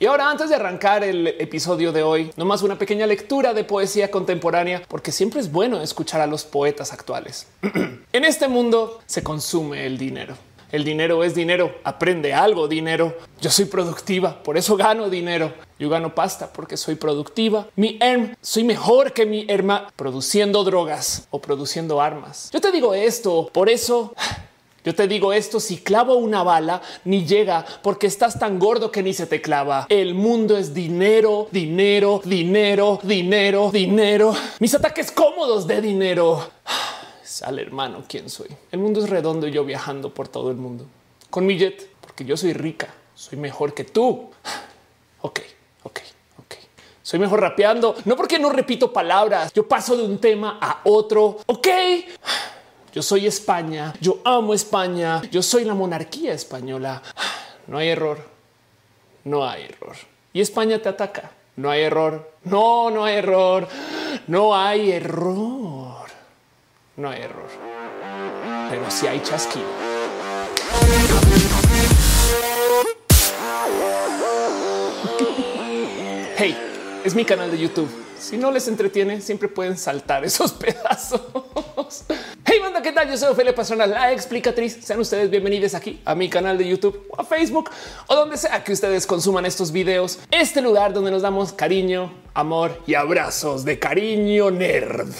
Y ahora, antes de arrancar el episodio de hoy, nomás una pequeña lectura de poesía contemporánea, porque siempre es bueno escuchar a los poetas actuales. en este mundo se consume el dinero. El dinero es dinero. Aprende algo, dinero. Yo soy productiva, por eso gano dinero. Yo gano pasta porque soy productiva. Mi erm, soy mejor que mi herma produciendo drogas o produciendo armas. Yo te digo esto, por eso yo te digo esto, si clavo una bala, ni llega porque estás tan gordo que ni se te clava. El mundo es dinero, dinero, dinero, dinero, dinero. Mis ataques cómodos de dinero. Sale hermano, ¿quién soy? El mundo es redondo y yo viajando por todo el mundo. Con mi jet, porque yo soy rica, soy mejor que tú. Ok, ok, ok. Soy mejor rapeando, no porque no repito palabras, yo paso de un tema a otro. Ok. Yo soy España, yo amo España, yo soy la monarquía española. No hay error, no hay error. Y España te ataca. No hay error, no, no hay error, no hay error, no hay error. Pero si hay chasquido. Hey, es mi canal de YouTube. Si no les entretiene, siempre pueden saltar esos pedazos. ¿Qué tal? Yo soy Ophelia Pastrana, la explicatriz. Sean ustedes bienvenidos aquí a mi canal de YouTube o a Facebook o donde sea que ustedes consuman estos videos. Este lugar donde nos damos cariño, amor y abrazos de cariño nerd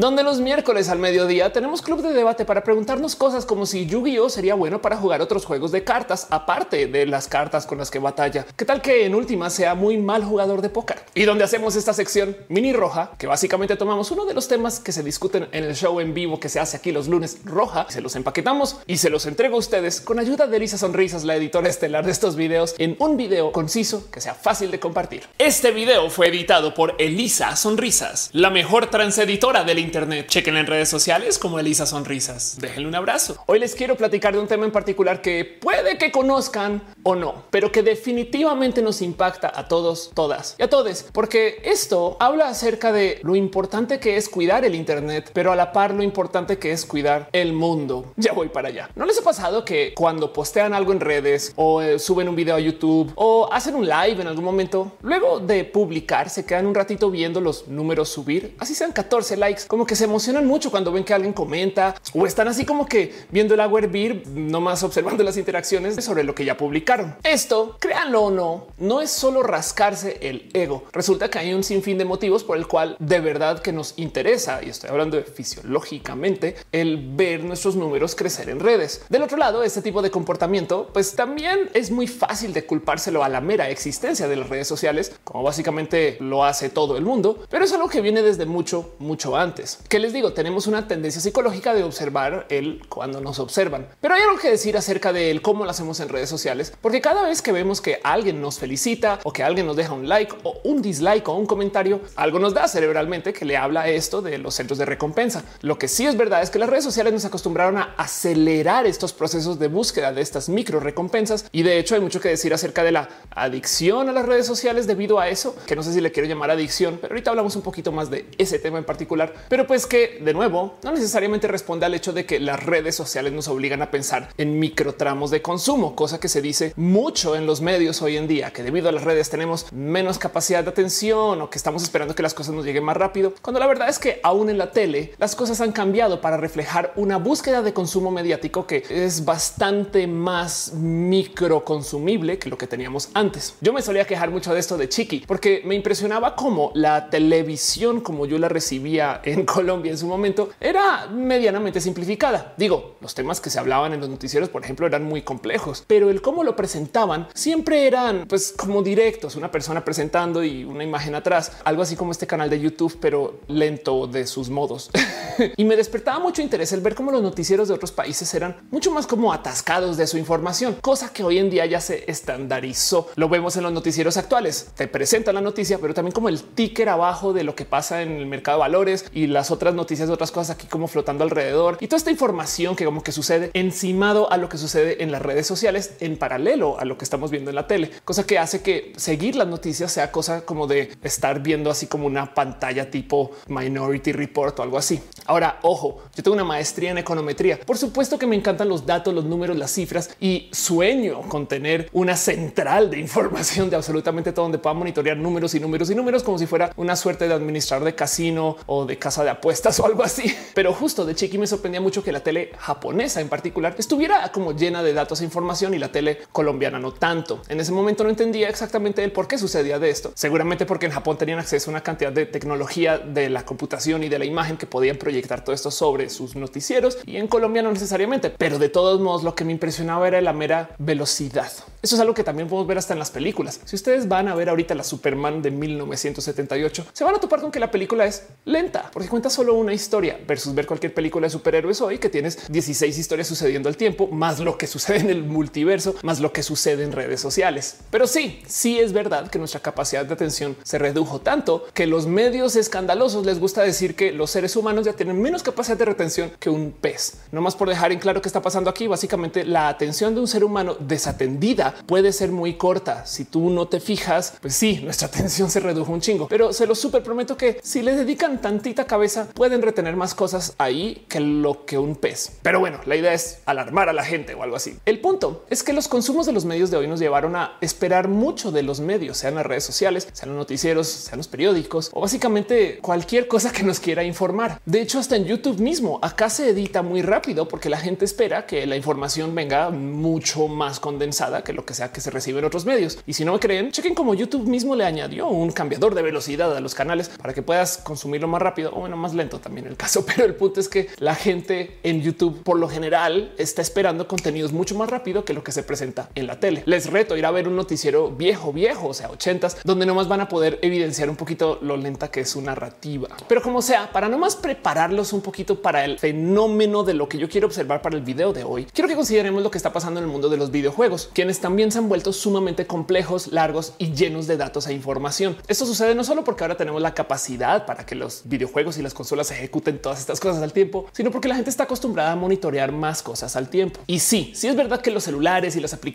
donde los miércoles al mediodía tenemos club de debate para preguntarnos cosas como si Yu-Gi-Oh sería bueno para jugar otros juegos de cartas aparte de las cartas con las que batalla. ¿Qué tal que en última sea muy mal jugador de póker? Y donde hacemos esta sección mini roja, que básicamente tomamos uno de los temas que se discuten en el show en vivo que se hace aquí los lunes roja, se los empaquetamos y se los entrego a ustedes con ayuda de Elisa Sonrisas, la editora estelar de estos videos, en un video conciso que sea fácil de compartir. Este video fue editado por Elisa Sonrisas, la mejor transeditora del Internet. Chequen en redes sociales como Elisa Sonrisas. Déjenle un abrazo. Hoy les quiero platicar de un tema en particular que puede que conozcan o no, pero que definitivamente nos impacta a todos, todas y a todos, porque esto habla acerca de lo importante que es cuidar el Internet, pero a la par lo importante que es cuidar el mundo. Ya voy para allá. ¿No les ha pasado que cuando postean algo en redes o eh, suben un video a YouTube o hacen un live en algún momento, luego de publicar, se quedan un ratito viendo los números subir, así sean 14 likes, como que se emocionan mucho cuando ven que alguien comenta o están así como que viendo el agua hervir, nomás observando las interacciones sobre lo que ya publicaron. Esto, créanlo o no, no es solo rascarse el ego. Resulta que hay un sinfín de motivos por el cual de verdad que nos interesa, y estoy hablando fisiológicamente, el ver nuestros números crecer en redes. Del otro lado, este tipo de comportamiento, pues también es muy fácil de culpárselo a la mera existencia de las redes sociales, como básicamente lo hace todo el mundo, pero es algo que viene desde mucho, mucho antes. Que les digo, tenemos una tendencia psicológica de observar el cuando nos observan, pero hay algo que decir acerca de cómo lo hacemos en redes sociales, porque cada vez que vemos que alguien nos felicita o que alguien nos deja un like o un dislike o un comentario, algo nos da cerebralmente que le habla esto de los centros de recompensa. Lo que sí es verdad es que las redes sociales nos acostumbraron a acelerar estos procesos de búsqueda de estas micro recompensas y de hecho hay mucho que decir acerca de la adicción a las redes sociales debido a eso, que no sé si le quiero llamar adicción, pero ahorita hablamos un poquito más de ese tema en particular, pero pues que de nuevo no necesariamente responde al hecho de que las redes sociales nos obligan a pensar en microtramos de consumo, cosa que se dice mucho en los medios hoy en día, que debido a las redes tenemos menos capacidad de atención o que estamos esperando que las cosas nos lleguen más rápido, cuando la verdad es que aún en la tele las cosas han cambiado para reflejar una búsqueda de consumo mediático que es bastante más micro consumible que lo que teníamos antes. Yo me solía quejar mucho de esto de Chiqui porque me impresionaba cómo la televisión como yo la recibía en Colombia en su momento era medianamente simplificada. Digo, los temas que se hablaban en los noticieros, por ejemplo, eran muy complejos, pero el cómo lo presentaban siempre eran pues como directos, una persona presentando y una imagen atrás, algo así como este canal de YouTube, pero lento de sus modos. y me despertaba mucho interés el ver cómo los noticieros de otros países eran mucho más como atascados de su información, cosa que hoy en día ya se estandarizó. Lo vemos en los noticieros actuales. Te presentan la noticia, pero también como el ticker abajo de lo que pasa en el mercado de valores y las otras noticias de otras cosas aquí como flotando alrededor y toda esta información que como que sucede encimado a lo que sucede en las redes sociales en paralelo paralelo a lo que estamos viendo en la tele, cosa que hace que seguir las noticias sea cosa como de estar viendo así como una pantalla tipo Minority Report o algo así. Ahora, ojo, yo tengo una maestría en econometría. Por supuesto que me encantan los datos, los números, las cifras y sueño con tener una central de información de absolutamente todo donde pueda monitorear números y números y números como si fuera una suerte de administrador de casino o de casa de apuestas o algo así. Pero justo de chiqui me sorprendía mucho que la tele japonesa en particular estuviera como llena de datos e información y la tele colombiana no tanto. En ese momento no entendía exactamente el por qué sucedía de esto. Seguramente porque en Japón tenían acceso a una cantidad de tecnología de la computación y de la imagen que podían proyectar todo esto sobre sus noticieros y en Colombia no necesariamente. Pero de todos modos lo que me impresionaba era la mera velocidad. Eso es algo que también podemos ver hasta en las películas. Si ustedes van a ver ahorita la Superman de 1978, se van a topar con que la película es lenta porque cuenta solo una historia versus ver cualquier película de superhéroes hoy que tienes 16 historias sucediendo al tiempo, más lo que sucede en el multiverso, más lo que sucede en redes sociales. Pero sí, sí es verdad que nuestra capacidad de atención se redujo tanto que los medios escandalosos les gusta decir que los seres humanos ya tienen menos capacidad de retención que un pez. No más por dejar en claro qué está pasando aquí. Básicamente la atención de un ser humano desatendida puede ser muy corta. Si tú no te fijas, pues sí, nuestra atención se redujo un chingo, pero se lo súper prometo que si le dedican tantita cabeza pueden retener más cosas ahí que lo que un pez. Pero bueno, la idea es alarmar a la gente o algo así. El punto es que los de los medios de hoy nos llevaron a esperar mucho de los medios, sean las redes sociales, sean los noticieros, sean los periódicos o básicamente cualquier cosa que nos quiera informar. De hecho, hasta en YouTube mismo, acá se edita muy rápido porque la gente espera que la información venga mucho más condensada que lo que sea que se recibe en otros medios. Y si no me creen, chequen como YouTube mismo le añadió un cambiador de velocidad a los canales para que puedas consumirlo más rápido o bueno, más lento también el caso. Pero el punto es que la gente en YouTube por lo general está esperando contenidos mucho más rápido que lo que se presenta en la tele. Les reto ir a ver un noticiero viejo, viejo, o sea, ochentas, donde nomás van a poder evidenciar un poquito lo lenta que es su narrativa. Pero como sea, para nomás prepararlos un poquito para el fenómeno de lo que yo quiero observar para el video de hoy, quiero que consideremos lo que está pasando en el mundo de los videojuegos, quienes también se han vuelto sumamente complejos, largos y llenos de datos e información. Esto sucede no solo porque ahora tenemos la capacidad para que los videojuegos y las consolas ejecuten todas estas cosas al tiempo, sino porque la gente está acostumbrada a monitorear más cosas al tiempo. Y sí, sí es verdad que los celulares y las aplicaciones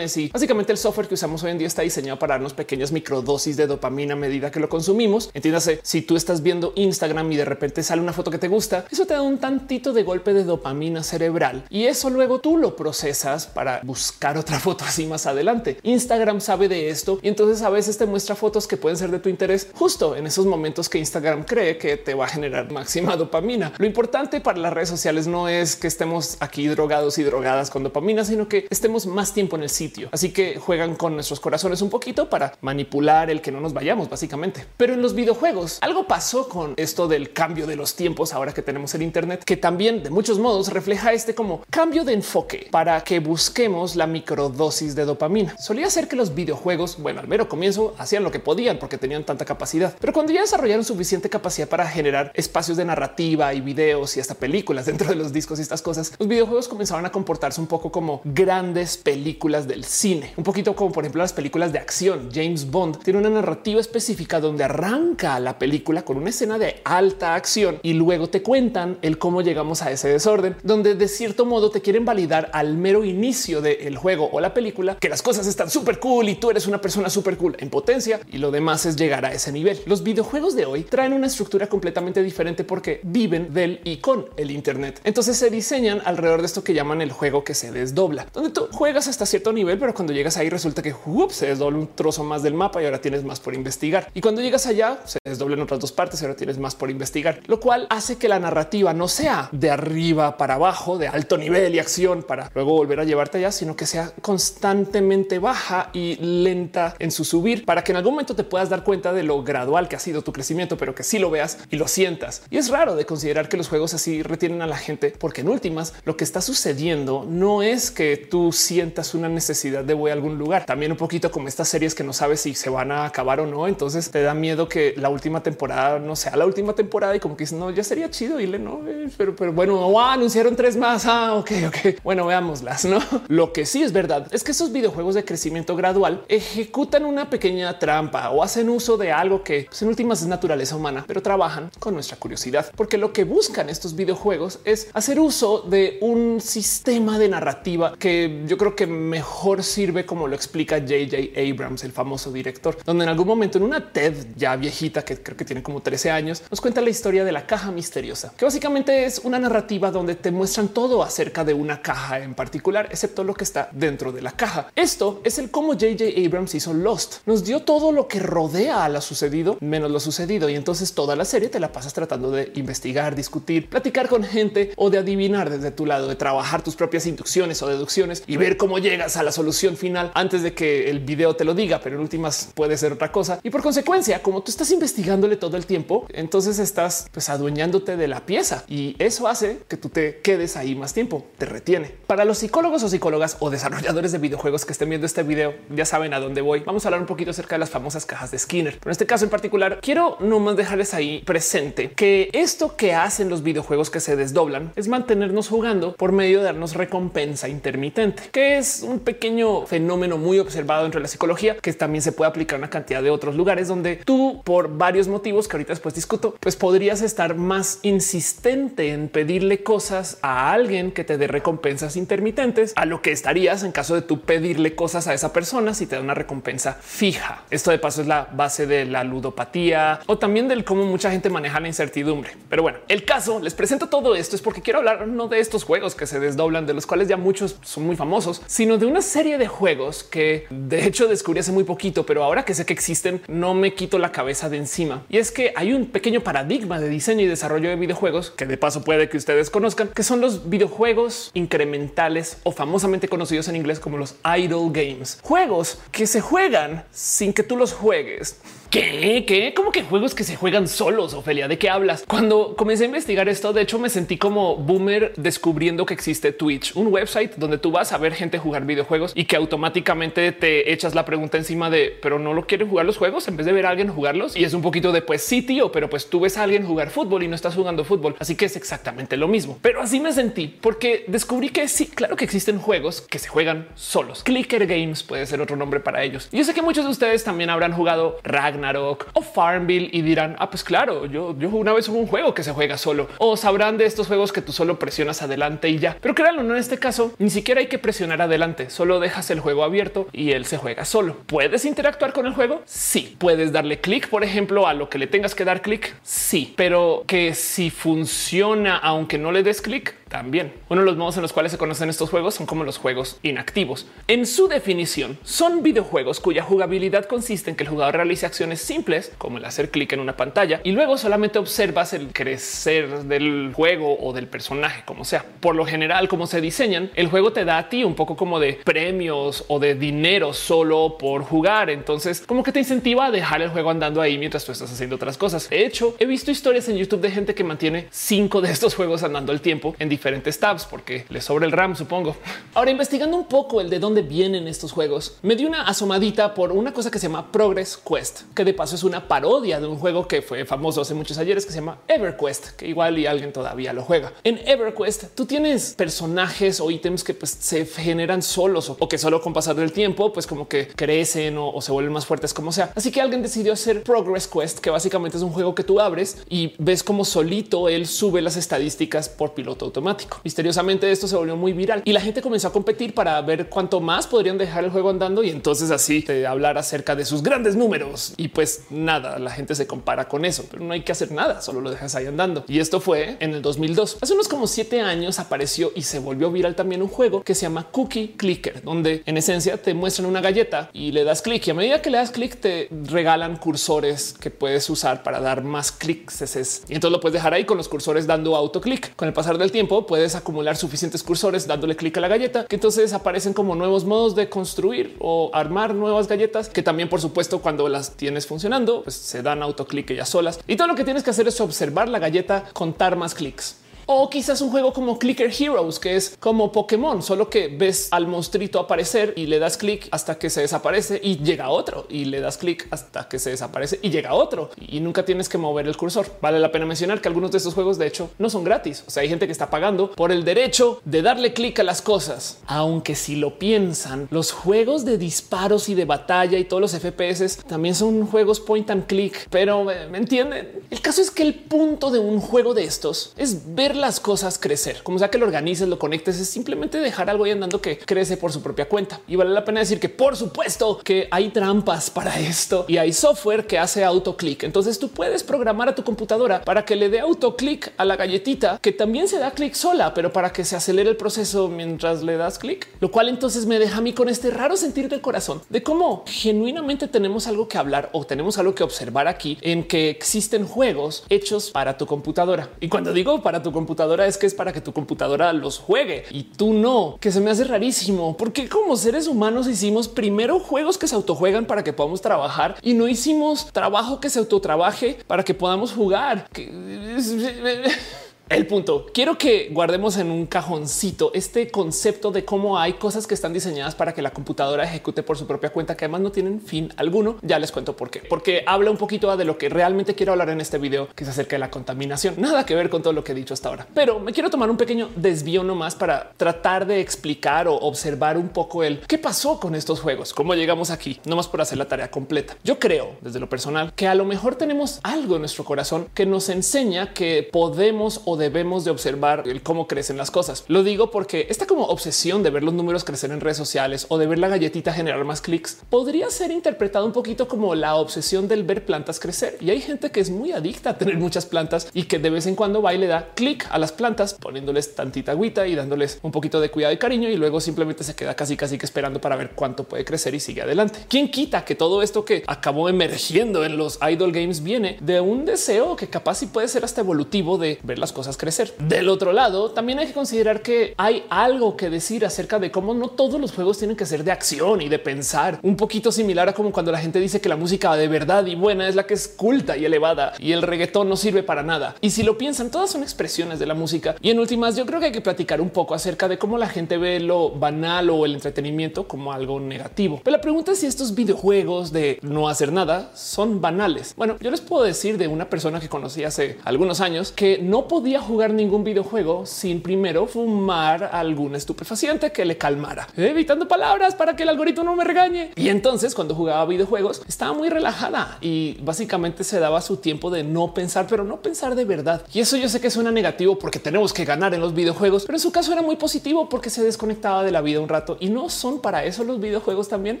y básicamente el software que usamos hoy en día está diseñado para darnos pequeñas microdosis de dopamina a medida que lo consumimos. Entiéndase, si tú estás viendo Instagram y de repente sale una foto que te gusta, eso te da un tantito de golpe de dopamina cerebral y eso luego tú lo procesas para buscar otra foto así más adelante. Instagram sabe de esto y entonces a veces te muestra fotos que pueden ser de tu interés justo en esos momentos que Instagram cree que te va a generar máxima dopamina. Lo importante para las redes sociales no es que estemos aquí drogados y drogadas con dopamina, sino que estemos más tiempo en el sitio. Así que juegan con nuestros corazones un poquito para manipular el que no nos vayamos básicamente. Pero en los videojuegos algo pasó con esto del cambio de los tiempos ahora que tenemos el Internet, que también de muchos modos refleja este como cambio de enfoque para que busquemos la microdosis de dopamina. Solía ser que los videojuegos, bueno, al mero comienzo hacían lo que podían porque tenían tanta capacidad, pero cuando ya desarrollaron suficiente capacidad para generar espacios de narrativa y videos y hasta películas dentro de los discos y estas cosas, los videojuegos comenzaron a comportarse un poco como grandes películas del cine, un poquito como por ejemplo las películas de acción. James Bond tiene una narrativa específica donde arranca la película con una escena de alta acción y luego te cuentan el cómo llegamos a ese desorden, donde de cierto modo te quieren validar al mero inicio del juego o la película que las cosas están súper cool y tú eres una persona súper cool en potencia y lo demás es llegar a ese nivel. Los videojuegos de hoy traen una estructura completamente diferente porque viven del y con el Internet. Entonces se diseñan alrededor de esto que llaman el juego que se desdobla, donde tú juegas hasta cierto nivel, pero cuando llegas ahí resulta que se desdobla un trozo más del mapa y ahora tienes más por investigar. Y cuando llegas allá se desdoblan otras dos partes y ahora tienes más por investigar, lo cual hace que la narrativa no sea de arriba para abajo, de alto nivel y acción para luego volver a llevarte allá, sino que sea constantemente baja y lenta en su subir para que en algún momento te puedas dar cuenta de lo gradual que ha sido tu crecimiento, pero que sí lo veas y lo sientas. Y es raro de considerar que los juegos así retienen a la gente, porque en últimas lo que está sucediendo no es que tú sientas una necesidad de voy a algún lugar. También un poquito como estas series que no sabes si se van a acabar o no. Entonces te da miedo que la última temporada no sea la última temporada y como que no, ya sería chido irle, no, eh, pero, bueno, anunciaron tres más. Ah, ok, ok. Bueno, veámoslas. No, lo que sí es verdad es que esos videojuegos de crecimiento gradual ejecutan una pequeña trampa o hacen uso de algo que pues, en últimas es naturaleza humana, pero trabajan con nuestra curiosidad, porque lo que buscan estos videojuegos es hacer uso de un sistema de narrativa que yo creo que mejor sirve como lo explica JJ Abrams, el famoso director, donde en algún momento en una TED ya viejita que creo que tiene como 13 años, nos cuenta la historia de la caja misteriosa, que básicamente es una narrativa donde te muestran todo acerca de una caja en particular, excepto lo que está dentro de la caja. Esto es el cómo JJ Abrams hizo Lost. Nos dio todo lo que rodea a lo sucedido, menos lo sucedido. Y entonces toda la serie te la pasas tratando de investigar, discutir, platicar con gente o de adivinar desde tu lado, de trabajar tus propias inducciones o deducciones y ver cómo llegas a la solución final antes de que el video te lo diga, pero en últimas puede ser otra cosa. Y por consecuencia, como tú estás investigándole todo el tiempo, entonces estás pues adueñándote de la pieza y eso hace que tú te quedes ahí más tiempo, te retiene. Para los psicólogos o psicólogas o desarrolladores de videojuegos que estén viendo este video, ya saben a dónde voy. Vamos a hablar un poquito acerca de las famosas cajas de Skinner. Pero en este caso en particular, quiero nomás dejarles ahí presente que esto que hacen los videojuegos que se desdoblan es mantenernos jugando por medio de darnos recompensa intermitente, que es un pequeño fenómeno muy observado entre la psicología que también se puede aplicar una cantidad de otros lugares donde tú por varios motivos que ahorita después discuto, pues podrías estar más insistente en pedirle cosas a alguien que te dé recompensas intermitentes a lo que estarías en caso de tú pedirle cosas a esa persona si te da una recompensa fija. Esto de paso es la base de la ludopatía o también del cómo mucha gente maneja la incertidumbre. Pero bueno, el caso les presento todo esto es porque quiero hablar no de estos juegos que se desdoblan, de los cuales ya muchos son muy famosos, sino de una serie de juegos que de hecho descubrí hace muy poquito, pero ahora que sé que existen, no me quito la cabeza de encima. Y es que hay un pequeño paradigma de diseño y desarrollo de videojuegos que de paso puede que ustedes conozcan, que son los videojuegos incrementales o famosamente conocidos en inglés como los idle games, juegos que se juegan sin que tú los juegues. ¿Qué? ¿Qué? ¿Cómo que juegos que se juegan solos, Ofelia? ¿De qué hablas? Cuando comencé a investigar esto, de hecho me sentí como boomer descubriendo que existe Twitch, un website donde tú vas a ver gente jugar videojuegos y que automáticamente te echas la pregunta encima de, pero no lo quieren jugar los juegos en vez de ver a alguien jugarlos. Y es un poquito de, pues sí, tío, pero pues tú ves a alguien jugar fútbol y no estás jugando fútbol. Así que es exactamente lo mismo. Pero así me sentí porque descubrí que sí, claro que existen juegos que se juegan solos. Clicker Games puede ser otro nombre para ellos. Yo sé que muchos de ustedes también habrán jugado Ragnar Ragnarok o Farmville y dirán, ah, pues claro, yo, yo una vez hubo un juego que se juega solo o sabrán de estos juegos que tú solo presionas adelante y ya. Pero créanlo, no en este caso, ni siquiera hay que presionar adelante, solo dejas el juego abierto y él se juega solo. ¿Puedes interactuar con el juego? Sí. ¿Puedes darle clic, por ejemplo, a lo que le tengas que dar clic? Sí. Pero que si funciona aunque no le des clic, también. Uno de los modos en los cuales se conocen estos juegos son como los juegos inactivos. En su definición, son videojuegos cuya jugabilidad consiste en que el jugador realice acciones simples, como el hacer clic en una pantalla, y luego solamente observas el crecer del juego o del personaje, como sea. Por lo general, como se diseñan, el juego te da a ti un poco como de premios o de dinero solo por jugar. Entonces, como que te incentiva a dejar el juego andando ahí mientras tú estás haciendo otras cosas. De hecho, he visto historias en YouTube de gente que mantiene cinco de estos juegos andando al tiempo en diferentes tabs porque le sobra el RAM, supongo. Ahora, investigando un poco el de dónde vienen estos juegos, me di una asomadita por una cosa que se llama Progress Quest, que de paso es una parodia de un juego que fue famoso hace muchos ayeres que se llama EverQuest, que igual y alguien todavía lo juega. En EverQuest tú tienes personajes o ítems que pues, se generan solos o, que solo con pasar del tiempo pues como que crecen o, se vuelven más fuertes como sea. Así que alguien decidió hacer Progress Quest, que básicamente es un juego que tú abres y ves como solito él sube las estadísticas por piloto automático. Misteriosamente esto se volvió muy viral y la gente comenzó a competir para ver cuánto más podrían dejar el juego andando y entonces así te hablar acerca de sus grandes números pues nada, la gente se compara con eso, pero no hay que hacer nada, solo lo dejas ahí andando. Y esto fue en el 2002. Hace unos como siete años apareció y se volvió viral también un juego que se llama Cookie Clicker, donde en esencia te muestran una galleta y le das clic y a medida que le das clic te regalan cursores que puedes usar para dar más clics. Y entonces lo puedes dejar ahí con los cursores dando autoclic. Con el pasar del tiempo puedes acumular suficientes cursores dándole clic a la galleta, que entonces aparecen como nuevos modos de construir o armar nuevas galletas, que también por supuesto cuando las tienes funcionando, pues se dan autoclic ellas solas. Y todo lo que tienes que hacer es observar la galleta, contar más clics. O quizás un juego como Clicker Heroes, que es como Pokémon, solo que ves al monstruito aparecer y le das clic hasta que se desaparece y llega otro y le das clic hasta que se desaparece y llega otro y nunca tienes que mover el cursor. Vale la pena mencionar que algunos de estos juegos de hecho no son gratis. O sea, hay gente que está pagando por el derecho de darle clic a las cosas. Aunque si lo piensan, los juegos de disparos y de batalla y todos los FPS también son juegos point and click, pero me entienden. El caso es que el punto de un juego de estos es ver las cosas crecer, como sea que lo organices, lo conectes, es simplemente dejar algo ahí andando que crece por su propia cuenta. Y vale la pena decir que por supuesto que hay trampas para esto y hay software que hace autoclick. Entonces tú puedes programar a tu computadora para que le dé autoclick a la galletita que también se da clic sola, pero para que se acelere el proceso mientras le das clic, lo cual entonces me deja a mí con este raro sentir del corazón de cómo genuinamente tenemos algo que hablar o tenemos algo que observar aquí en que existen juegos hechos para tu computadora. Y cuando digo para tu computadora es que es para que tu computadora los juegue y tú no, que se me hace rarísimo porque como seres humanos hicimos primero juegos que se autojuegan para que podamos trabajar y no hicimos trabajo que se autotrabaje para que podamos jugar. El punto. Quiero que guardemos en un cajoncito este concepto de cómo hay cosas que están diseñadas para que la computadora ejecute por su propia cuenta, que además no tienen fin alguno. Ya les cuento por qué, porque habla un poquito de lo que realmente quiero hablar en este video, que es acerca de la contaminación. Nada que ver con todo lo que he dicho hasta ahora, pero me quiero tomar un pequeño desvío nomás para tratar de explicar o observar un poco el qué pasó con estos juegos, cómo llegamos aquí, nomás por hacer la tarea completa. Yo creo desde lo personal que a lo mejor tenemos algo en nuestro corazón que nos enseña que podemos o debemos de observar el cómo crecen las cosas. Lo digo porque esta como obsesión de ver los números crecer en redes sociales o de ver la galletita generar más clics podría ser interpretado un poquito como la obsesión del ver plantas crecer. Y hay gente que es muy adicta a tener muchas plantas y que de vez en cuando va y le da clic a las plantas poniéndoles tantita agüita y dándoles un poquito de cuidado y cariño y luego simplemente se queda casi casi que esperando para ver cuánto puede crecer y sigue adelante. ¿Quién quita que todo esto que acabó emergiendo en los idol games viene de un deseo que capaz sí puede ser hasta evolutivo de ver las cosas crecer. Del otro lado, también hay que considerar que hay algo que decir acerca de cómo no todos los juegos tienen que ser de acción y de pensar un poquito similar a como cuando la gente dice que la música de verdad y buena es la que es culta y elevada y el reggaetón no sirve para nada. Y si lo piensan, todas son expresiones de la música. Y en últimas, yo creo que hay que platicar un poco acerca de cómo la gente ve lo banal o el entretenimiento como algo negativo. Pero la pregunta es si estos videojuegos de no hacer nada son banales. Bueno, yo les puedo decir de una persona que conocí hace algunos años que no podía jugar ningún videojuego sin primero fumar algún estupefaciente que le calmara, evitando palabras para que el algoritmo no me regañe. Y entonces cuando jugaba videojuegos estaba muy relajada y básicamente se daba su tiempo de no pensar, pero no pensar de verdad. Y eso yo sé que suena negativo porque tenemos que ganar en los videojuegos, pero en su caso era muy positivo porque se desconectaba de la vida un rato y no son para eso los videojuegos también.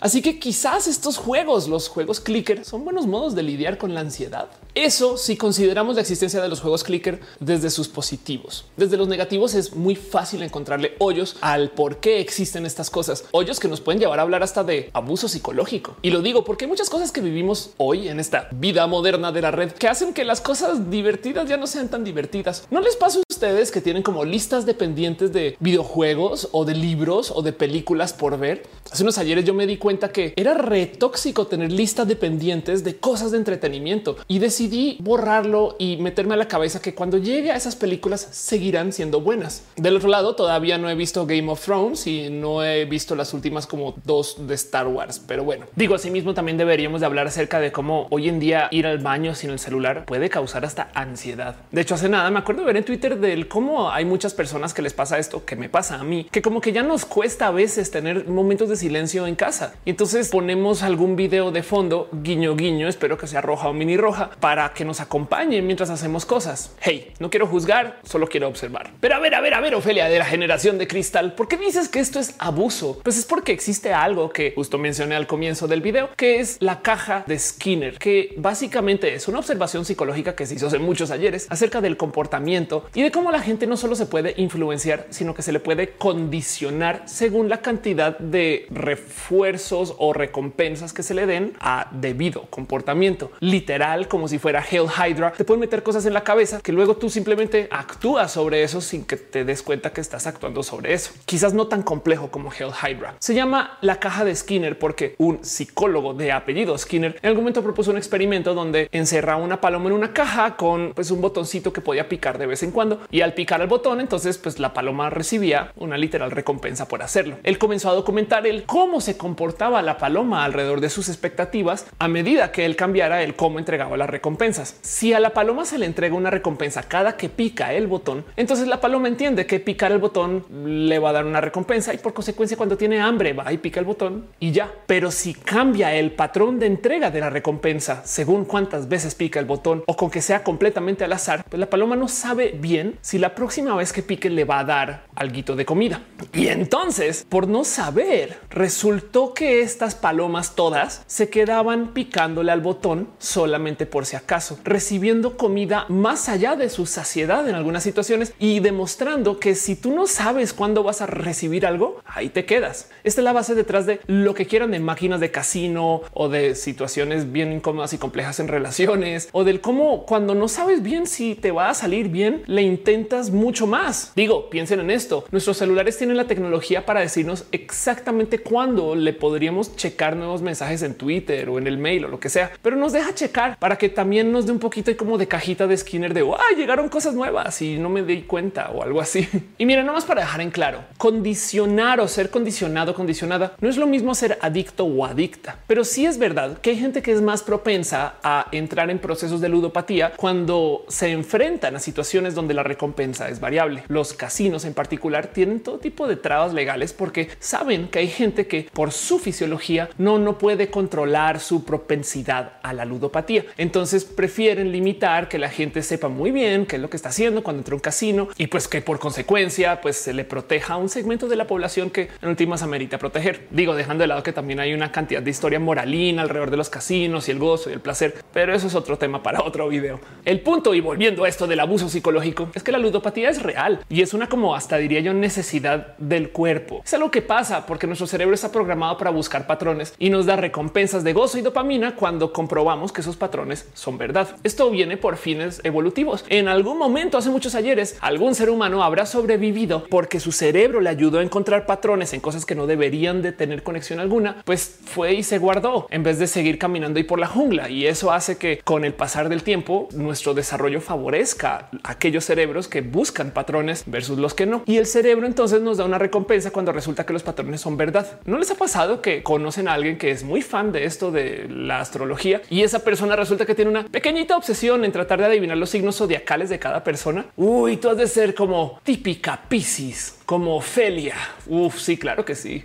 Así que quizás estos juegos, los juegos clicker, son buenos modos de lidiar con la ansiedad. Eso si consideramos la existencia de los juegos clicker desde sus positivos. Desde los negativos es muy fácil encontrarle hoyos al por qué existen estas cosas, hoyos que nos pueden llevar a hablar hasta de abuso psicológico. Y lo digo porque hay muchas cosas que vivimos hoy en esta vida moderna de la red que hacen que las cosas divertidas ya no sean tan divertidas. ¿No les pasa a ustedes que tienen como listas dependientes de videojuegos o de libros o de películas por ver? Hace unos ayeres yo me di cuenta que era re tóxico tener listas dependientes de cosas de entretenimiento y decidí borrarlo y meterme a la cabeza que cuando llegue a esas películas seguirán siendo buenas. Del otro lado, todavía no he visto Game of Thrones y no he visto las últimas como dos de Star Wars. Pero bueno, digo, asimismo también deberíamos de hablar acerca de cómo hoy en día ir al baño sin el celular puede causar hasta ansiedad. De hecho, hace nada me acuerdo de ver en Twitter del cómo hay muchas personas que les pasa esto, que me pasa a mí, que como que ya nos cuesta a veces tener momentos de silencio en casa. Y entonces ponemos algún video de fondo, guiño, guiño, espero que sea roja o mini roja, para que nos acompañe mientras hacemos cosas. Hey, no quiero juzgar, solo quiero observar. Pero a ver, a ver, a ver, Ofelia de la generación de cristal, ¿por qué dices que esto es abuso? Pues es porque existe algo que justo mencioné al comienzo del video, que es la caja de Skinner, que básicamente es una observación psicológica que se hizo hace muchos ayeres acerca del comportamiento y de cómo la gente no solo se puede influenciar, sino que se le puede condicionar según la cantidad de refuerzos o recompensas que se le den a debido comportamiento. Literal, como si fuera Hell Hydra, te pueden meter cosas en la cabeza que luego tú simplemente actúas sobre eso sin que te des cuenta que estás actuando sobre eso. Quizás no tan complejo como Hell Hydra. Se llama la caja de Skinner porque un psicólogo de apellido Skinner en algún momento propuso un experimento donde encerraba una paloma en una caja con pues, un botoncito que podía picar de vez en cuando y al picar el botón, entonces pues la paloma recibía una literal recompensa por hacerlo. Él comenzó a documentar el cómo se comportaba la paloma alrededor de sus expectativas a medida que él cambiara el cómo entregaba las recompensas. Si a la paloma se le entrega una recompensa cada que pica el botón, entonces la paloma entiende que picar el botón le va a dar una recompensa y por consecuencia cuando tiene hambre va y pica el botón y ya. Pero si cambia el patrón de entrega de la recompensa según cuántas veces pica el botón o con que sea completamente al azar, pues la paloma no sabe bien si la próxima vez que pique le va a dar algo de comida. Y entonces, por no saber, resultó que estas palomas todas se quedaban picándole al botón solamente por si acaso, recibiendo comida más allá de su saciedad en algunas situaciones y demostrando que si tú no sabes cuándo vas a recibir algo, ahí te quedas. Esta es la base detrás de lo que quieran de máquinas de casino o de situaciones bien incómodas y complejas en relaciones o del cómo cuando no sabes bien si te va a salir bien, le intentas mucho más. Digo, piensen en esto. Nuestros celulares tienen la tecnología para decirnos exactamente cuándo le podríamos checar nuevos mensajes en Twitter o en el mail o lo que sea, pero nos deja checar para que también nos dé un poquito como de cajita de Skinner de ay, llegaron cosas nuevas y no me di cuenta o algo así. Y miren, más para dejar en claro, condicionar o ser condicionado, condicionada no es lo mismo ser adicto o adicta, pero sí es verdad que hay gente que es más propensa a entrar en procesos de ludopatía cuando se enfrentan a situaciones donde la recompensa es variable. Los casinos en particular tienen todo tipo de trabas legales porque saben que hay gente que por su fisiología no, no puede controlar su propensidad a la ludopatía. Entonces prefieren limitar que la gente sepa muy bien qué es lo que está haciendo cuando entra un casino y pues que por consecuencia pues se le proteja a un segmento de la población que en últimas amerita proteger. Digo, dejando de lado que también hay una cantidad de historia moralina alrededor de los casinos y el gozo y el placer, pero eso es otro tema para otro video. El punto y volviendo a esto del abuso psicológico es que la ludopatía es real y es una como hasta diría yo necesidad del cuerpo. Es algo que pasa porque nuestro cerebro está programado para buscar patrones y nos da recompensas de gozo y dopamina cuando comprobamos que esos patrones son verdad. Esto viene por fines evolutivos. En algún momento, hace muchos ayeres, algún ser humano habrá sobrevivido porque su cerebro le ayudó a encontrar patrones en cosas que no deberían de tener conexión alguna, pues fue y se guardó en vez de seguir caminando y por la jungla. Y eso hace que con el pasar del tiempo nuestro desarrollo favorezca aquellos cerebros que buscan patrones versus los que no. Y el cerebro entonces nos da una recompensa cuando resulta que los patrones son verdad. ¿No les ha pasado que conocen a alguien que es muy fan de esto de la astrología y esa persona resulta que tiene una pequeñita obsesión en tratar de adivinar los signos zodiacales de cada persona? Uy, tú has de ser como típica Piscis, como Ofelia. Uf, sí, claro que sí.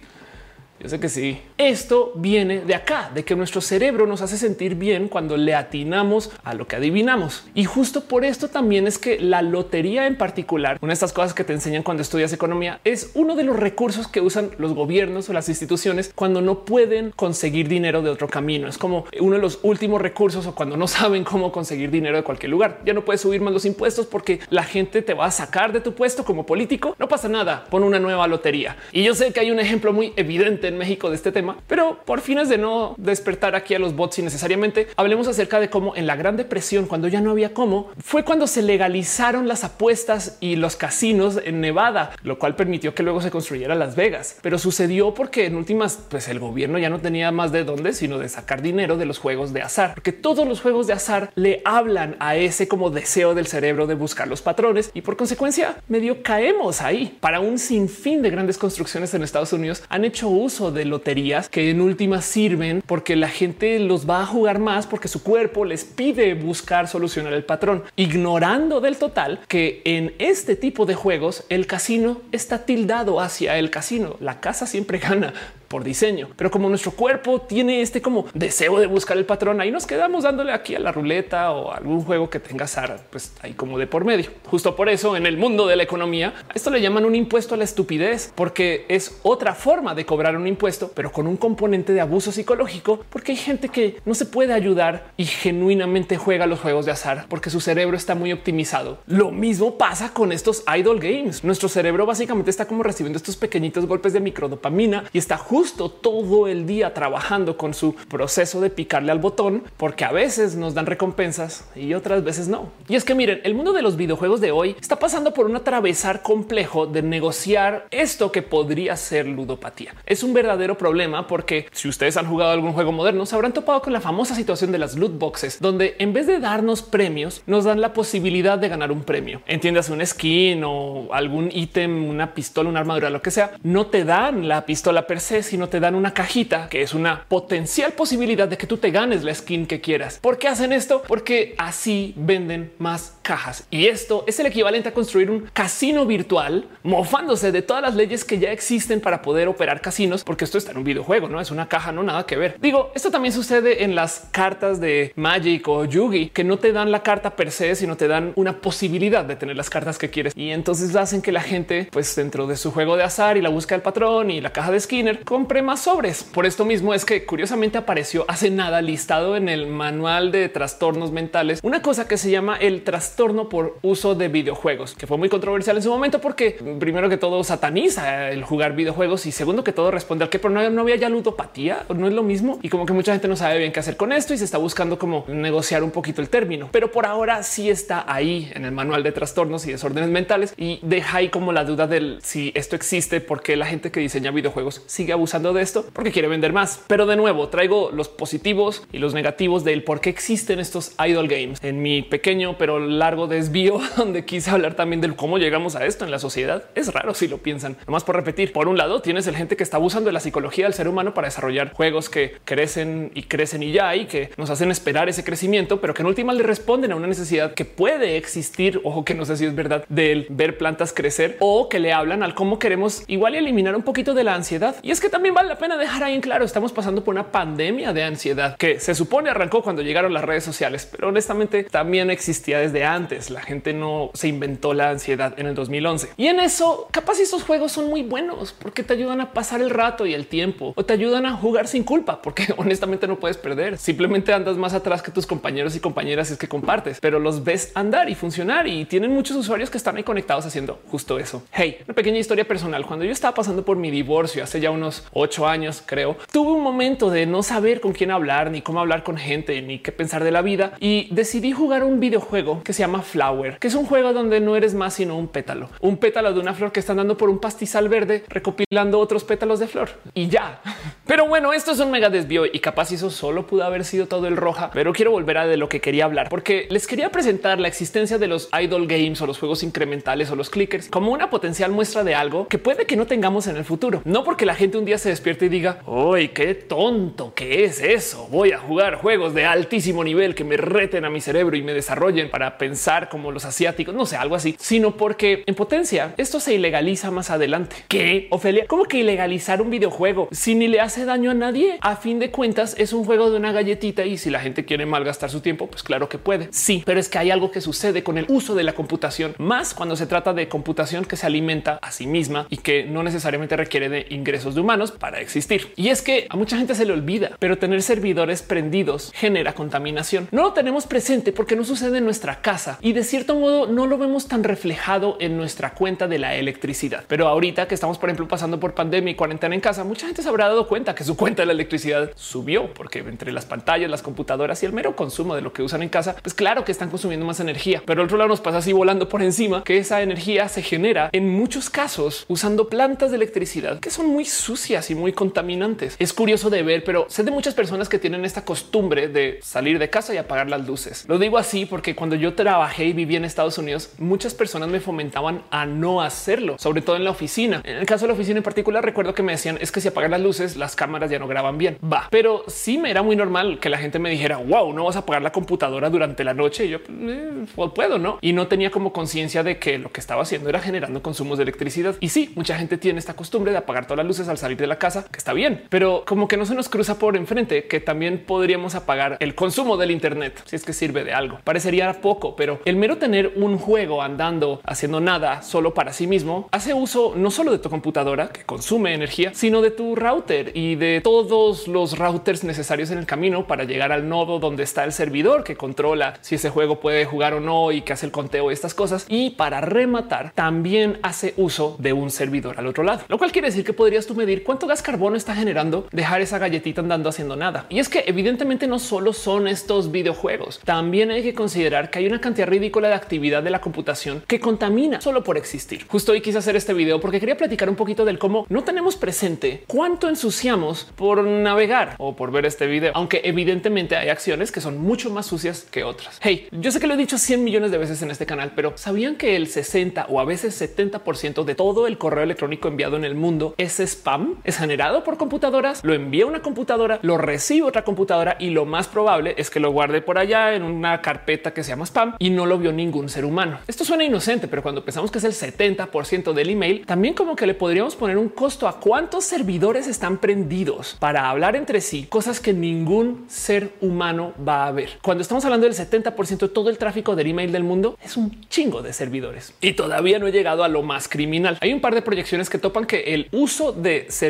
Yo sé que sí. Esto viene de acá, de que nuestro cerebro nos hace sentir bien cuando le atinamos a lo que adivinamos. Y justo por esto también es que la lotería en particular, una de estas cosas que te enseñan cuando estudias economía, es uno de los recursos que usan los gobiernos o las instituciones cuando no pueden conseguir dinero de otro camino. Es como uno de los últimos recursos o cuando no saben cómo conseguir dinero de cualquier lugar. Ya no puedes subir más los impuestos porque la gente te va a sacar de tu puesto como político. No pasa nada, pon una nueva lotería. Y yo sé que hay un ejemplo muy evidente México de este tema, pero por fines de no despertar aquí a los bots innecesariamente, hablemos acerca de cómo en la Gran Depresión, cuando ya no había cómo, fue cuando se legalizaron las apuestas y los casinos en Nevada, lo cual permitió que luego se construyera Las Vegas. Pero sucedió porque en últimas, pues el gobierno ya no tenía más de dónde, sino de sacar dinero de los juegos de azar, porque todos los juegos de azar le hablan a ese como deseo del cerebro de buscar los patrones y por consecuencia medio caemos ahí para un sinfín de grandes construcciones en Estados Unidos han hecho uso de loterías que en últimas sirven porque la gente los va a jugar más porque su cuerpo les pide buscar solucionar el patrón, ignorando del total que en este tipo de juegos el casino está tildado hacia el casino. La casa siempre gana por diseño, pero como nuestro cuerpo tiene este como deseo de buscar el patrón, ahí nos quedamos dándole aquí a la ruleta o algún juego que tenga azar, pues ahí como de por medio. Justo por eso en el mundo de la economía, esto le llaman un impuesto a la estupidez, porque es otra forma de cobrar un impuesto, pero con un componente de abuso psicológico, porque hay gente que no se puede ayudar y genuinamente juega los juegos de azar porque su cerebro está muy optimizado. Lo mismo pasa con estos idol games. Nuestro cerebro básicamente está como recibiendo estos pequeñitos golpes de microdopamina y está justo todo el día trabajando con su proceso de picarle al botón, porque a veces nos dan recompensas y otras veces no. Y es que miren, el mundo de los videojuegos de hoy está pasando por un atravesar complejo de negociar esto que podría ser ludopatía. Es un verdadero problema porque si ustedes han jugado algún juego moderno, se habrán topado con la famosa situación de las loot boxes, donde en vez de darnos premios, nos dan la posibilidad de ganar un premio. Entiendas un skin o algún ítem, una pistola, una armadura, lo que sea. No te dan la pistola per se, sino te dan una cajita que es una potencial posibilidad de que tú te ganes la skin que quieras. ¿Por qué hacen esto? Porque así venden más cajas. Y esto es el equivalente a construir un casino virtual, mofándose de todas las leyes que ya existen para poder operar casinos, porque esto está en un videojuego, no es una caja, no nada que ver. Digo, esto también sucede en las cartas de Magic o Yugi, que no te dan la carta per se, sino te dan una posibilidad de tener las cartas que quieres. Y entonces hacen que la gente, pues dentro de su juego de azar y la búsqueda del patrón y la caja de Skinner, compre más sobres. Por esto mismo es que curiosamente apareció hace nada listado en el manual de trastornos mentales una cosa que se llama el trastorno por uso de videojuegos, que fue muy controversial en su momento porque primero que todo sataniza el jugar videojuegos y segundo que todo responde al que pero no, no había ya ludopatía, no es lo mismo y como que mucha gente no sabe bien qué hacer con esto y se está buscando como negociar un poquito el término, pero por ahora sí está ahí en el manual de trastornos y desórdenes mentales y deja ahí como la duda del si esto existe, porque la gente que diseña videojuegos sigue abusando de esto porque quiere vender más. Pero de nuevo traigo los positivos y los negativos del por qué existen estos idol games en mi pequeño pero largo desvío donde quise hablar también del cómo llegamos a esto en la sociedad. Es raro si lo piensan. Nomás por repetir, por un lado tienes el gente que está abusando de la psicología del ser humano para desarrollar juegos que crecen y crecen y ya y que nos hacen esperar ese crecimiento, pero que en última le responden a una necesidad que puede existir. Ojo que no sé si es verdad del ver plantas crecer o que le hablan al cómo queremos igual eliminar un poquito de la ansiedad. Y es que también vale la pena dejar ahí en claro, estamos pasando por una pandemia de ansiedad que se supone arrancó cuando llegaron las redes sociales, pero honestamente también existía desde antes. La gente no se inventó la ansiedad en el 2011. Y en eso, capaz esos juegos son muy buenos porque te ayudan a pasar el rato y el tiempo o te ayudan a jugar sin culpa, porque honestamente no puedes perder. Simplemente andas más atrás que tus compañeros y compañeras es que compartes, pero los ves andar y funcionar y tienen muchos usuarios que están ahí conectados haciendo justo eso. Hey, una pequeña historia personal. Cuando yo estaba pasando por mi divorcio hace ya unos ocho años, creo, tuve un momento de no saber con quién hablar, ni cómo hablar con gente, ni qué pensar de la vida y decidí jugar un videojuego que se llama Flower, que es un juego donde no eres más sino un pétalo, un pétalo de una flor que están dando por un pastizal verde, recopilando otros pétalos de flor y ya. Pero bueno, esto es un mega desvío y capaz eso solo pudo haber sido todo el roja, pero quiero volver a de lo que quería hablar porque les quería presentar la existencia de los idol games o los juegos incrementales o los clickers como una potencial muestra de algo que puede que no tengamos en el futuro. No porque la gente un día se despierte y diga, uy, qué tonto que es eso. Voy a jugar juegos de altísimo nivel que me reten a mi cerebro y me desarrollen para pensar como los asiáticos, no sé, algo así, sino porque en potencia esto se ilegaliza más adelante. ¿Qué? Ofelia, ¿cómo que ilegalizar un videojuego si ni le hace daño a nadie? A fin de cuentas es un juego de una galletita y si la gente quiere malgastar su tiempo, pues claro que puede. Sí, pero es que hay algo que sucede con el uso de la computación, más cuando se trata de computación que se alimenta a sí misma y que no necesariamente requiere de ingresos de humanos para existir. Y es que a mucha gente se le olvida, pero tener servidores prendidos genera contaminación. No lo tenemos presente porque no sucede en nuestra casa y de cierto modo no lo vemos tan reflejado en nuestra cuenta de la electricidad. Pero ahorita que estamos, por ejemplo, pasando por pandemia y cuarentena en casa, mucha gente se habrá dado cuenta que su cuenta de la electricidad subió porque entre las pantallas, las computadoras y el mero consumo de lo que usan en casa, pues claro que están consumiendo más energía, pero al otro lado nos pasa así volando por encima que esa energía se genera en muchos casos usando plantas de electricidad que son muy sucias y muy contaminantes. Es curioso de ver, pero sé de muchas personas que tienen esta costumbre de salir de casa y apagar las luces. Lo digo así porque cuando yo trabajé y viví en Estados Unidos, muchas personas me fomentaban a no hacerlo, sobre todo en la oficina. En el caso de la oficina en particular, recuerdo que me decían es que si apagan las luces, las cámaras ya no graban bien. Va, pero sí me era muy normal que la gente me dijera wow, no vas a apagar la computadora durante la noche. Y yo eh, pues, puedo, no? Y no tenía como conciencia de que lo que estaba haciendo era generando consumos de electricidad. Y sí, mucha gente tiene esta costumbre de apagar todas las luces al salir de la casa, que está bien, pero como que no se nos cruza por enfrente que también podríamos apagar el consumo del Internet si es que sirve de algo. Parecería poco, pero el mero tener un juego andando haciendo nada solo para sí mismo hace uso no solo de tu computadora que consume energía, sino de tu router y de todos los routers necesarios en el camino para llegar al nodo donde está el servidor que controla si ese juego puede jugar o no y que hace el conteo de estas cosas. Y para rematar, también hace uso de un servidor al otro lado, lo cual quiere decir que podrías tú medir cuánto gas carbono está generando dejar esa galletita andando haciendo nada. Y es que evidentemente no solo son estos videojuegos, también hay que considerar que hay una cantidad ridícula de actividad de la computación que contamina solo por existir. Justo hoy quise hacer este video porque quería platicar un poquito del cómo no tenemos presente cuánto ensuciamos por navegar o por ver este video, aunque evidentemente hay acciones que son mucho más sucias que otras. Hey, yo sé que lo he dicho 100 millones de veces en este canal, pero sabían que el 60 o a veces 70% de todo el correo electrónico enviado en el mundo es spam. Es generado por computadoras, lo envía una computadora, lo recibe otra computadora y lo más probable es que lo guarde por allá en una carpeta que se llama spam y no lo vio ningún ser humano. Esto suena inocente, pero cuando pensamos que es el 70% del email, también como que le podríamos poner un costo a cuántos servidores están prendidos para hablar entre sí, cosas que ningún ser humano va a ver. Cuando estamos hablando del 70% de todo el tráfico del email del mundo, es un chingo de servidores y todavía no he llegado a lo más criminal. Hay un par de proyecciones que topan que el uso de servidores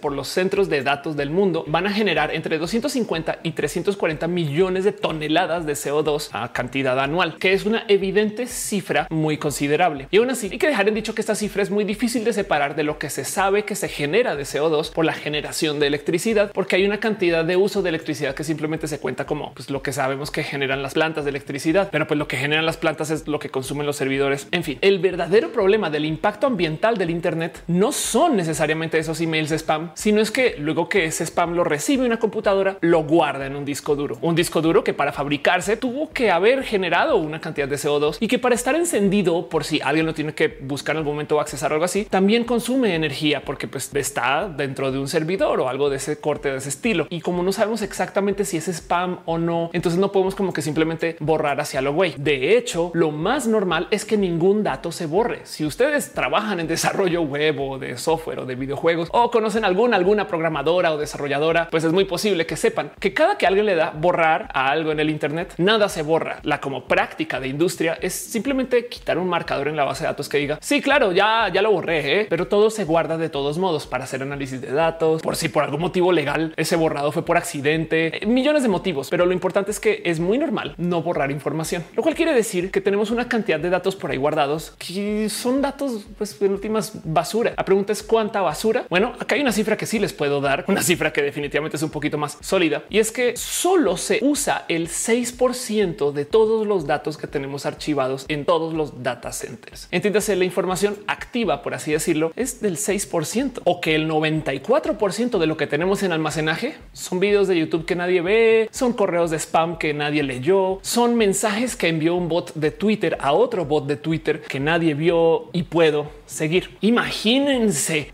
por los centros de datos del mundo van a generar entre 250 y 340 millones de toneladas de CO2 a cantidad anual, que es una evidente cifra muy considerable. Y aún así hay que dejar en dicho que esta cifra es muy difícil de separar de lo que se sabe que se genera de CO2 por la generación de electricidad, porque hay una cantidad de uso de electricidad que simplemente se cuenta como pues, lo que sabemos que generan las plantas de electricidad, pero pues lo que generan las plantas es lo que consumen los servidores. En fin, el verdadero problema del impacto ambiental del Internet no son necesariamente esos emails de spam, sino es que luego que ese spam lo recibe una computadora, lo guarda en un disco duro, un disco duro que para fabricarse tuvo que haber generado una cantidad de CO2 y que para estar encendido por si alguien lo tiene que buscar en algún momento o accesar algo así, también consume energía porque pues está dentro de un servidor o algo de ese corte de ese estilo. Y como no sabemos exactamente si es spam o no, entonces no podemos como que simplemente borrar hacia lo güey. De hecho, lo más normal es que ningún dato se borre. Si ustedes trabajan en desarrollo web o de software o de videojuegos o conocen alguna, alguna programadora o desarrolladora, pues es muy posible que sepan que cada que alguien le da borrar a algo en el Internet, nada se borra. La como práctica de industria es simplemente quitar un marcador en la base de datos que diga sí, claro, ya, ya lo borré, ¿eh? pero todo se guarda de todos modos para hacer análisis de datos. Por si por algún motivo legal ese borrado fue por accidente, eh, millones de motivos, pero lo importante es que es muy normal no borrar información, lo cual quiere decir que tenemos una cantidad de datos por ahí guardados que son datos, pues en últimas basura. La pregunta es cuánta basura. Bueno, acá hay una cifra que sí les puedo dar, una cifra que definitivamente es un poquito más sólida y es que solo se usa el 6% de todos los datos que tenemos archivados en todos los data centers. Entiéndase, la información activa, por así decirlo, es del 6% o que el 94% de lo que tenemos en almacenaje son videos de YouTube que nadie ve, son correos de spam que nadie leyó, son mensajes que envió un bot de Twitter a otro bot de Twitter que nadie vio y puedo seguir. Imagínense